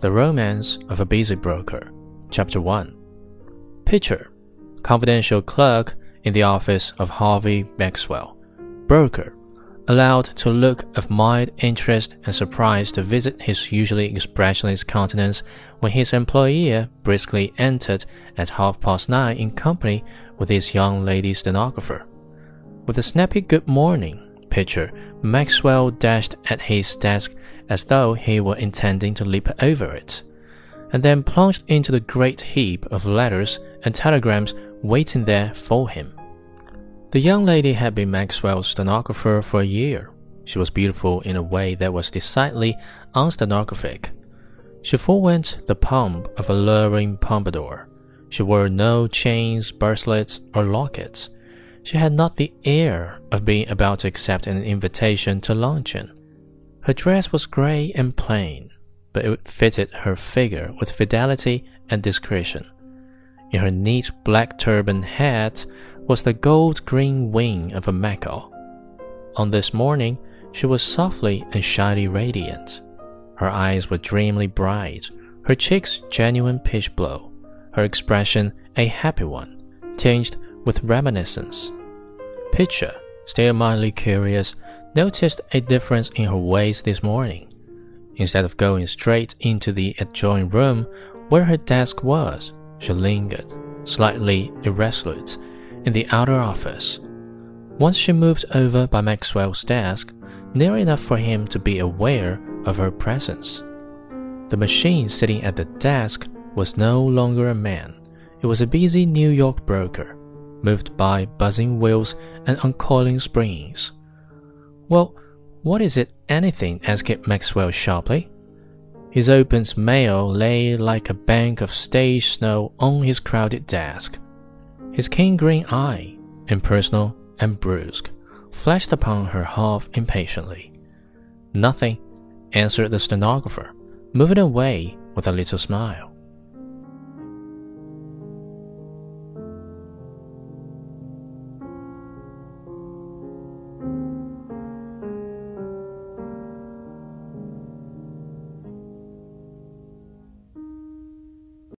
The Romance of a Busy Broker, Chapter 1. Pitcher, confidential clerk in the office of Harvey Maxwell. Broker, allowed to look of mild interest and surprise to visit his usually expressionless countenance when his employer briskly entered at half past nine in company with his young lady stenographer. With a snappy good morning, Pitcher, Maxwell dashed at his desk as though he were intending to leap over it, and then plunged into the great heap of letters and telegrams waiting there for him. The young lady had been Maxwell's stenographer for a year. She was beautiful in a way that was decidedly unstenographic. She forewent the pomp of a luring pompadour. She wore no chains, bracelets, or lockets. She had not the air of being about to accept an invitation to luncheon. Her dress was grey and plain, but it fitted her figure with fidelity and discretion. In her neat black turban hat was the gold green wing of a macaw. On this morning, she was softly and shyly radiant. Her eyes were dreamily bright, her cheeks genuine peach blow, her expression a happy one, tinged with reminiscence. Pitcher, still mildly curious, noticed a difference in her ways this morning. Instead of going straight into the adjoining room where her desk was, she lingered, slightly irresolute, in the outer office. Once she moved over by Maxwell's desk, near enough for him to be aware of her presence. The machine sitting at the desk was no longer a man, it was a busy New York broker, moved by buzzing wheels and uncoiling springs. Well, what is it anything? asked Maxwell sharply. His open mail lay like a bank of stage snow on his crowded desk. His keen green eye, impersonal and brusque, flashed upon her half impatiently. Nothing, answered the stenographer, moving away with a little smile.